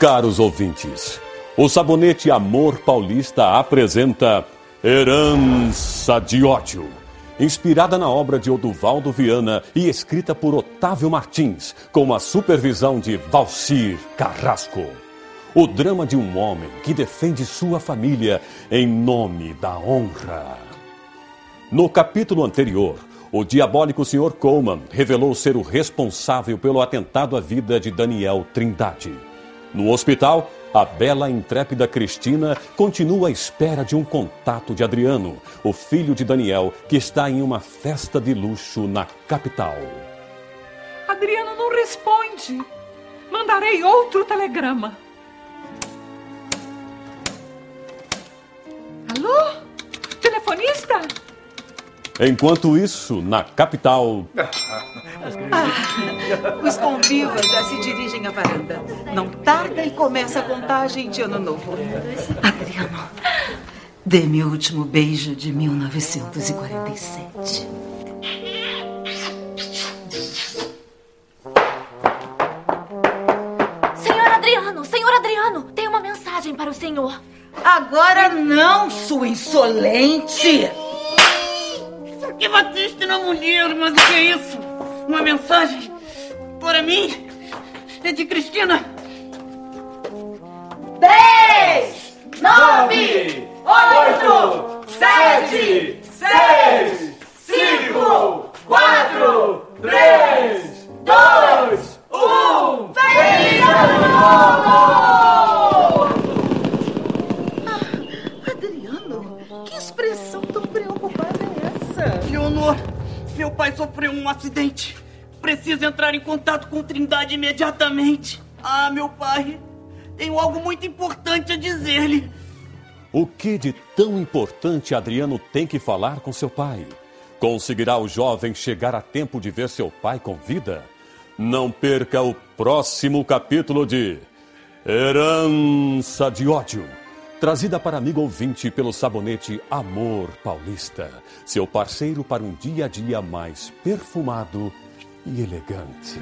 Caros ouvintes, o sabonete Amor Paulista apresenta Herança de Ódio. Inspirada na obra de Oduvaldo Viana e escrita por Otávio Martins, com a supervisão de Valcir Carrasco. O drama de um homem que defende sua família em nome da honra. No capítulo anterior, o diabólico Sr. Coleman revelou ser o responsável pelo atentado à vida de Daniel Trindade. No hospital, a bela intrépida Cristina continua à espera de um contato de Adriano, o filho de Daniel, que está em uma festa de luxo na capital. Adriano não responde. Mandarei outro telegrama. Enquanto isso, na capital. Ah, os convivas já se dirigem à varanda. Não tarda e começa a contagem de Ano Novo. Adriano, dê-me o último beijo de 1947. Senhor Adriano, senhor Adriano, tem uma mensagem para o senhor. Agora não, sua insolente! Que batiste na mulher, mas o que é isso? Uma mensagem para mim? É de Cristina. Dez, nove, oito, sete, seis, cinco, quatro, três, dois, um. Feliz Ano Novo! Adriano, que expressão tão Leonor, meu pai sofreu um acidente. Preciso entrar em contato com Trindade imediatamente. Ah, meu pai, tenho algo muito importante a dizer-lhe. O que de tão importante Adriano tem que falar com seu pai? Conseguirá o jovem chegar a tempo de ver seu pai com vida? Não perca o próximo capítulo de Herança de Ódio. Trazida para amigo ouvinte pelo sabonete Amor Paulista, seu parceiro para um dia a dia mais perfumado e elegante.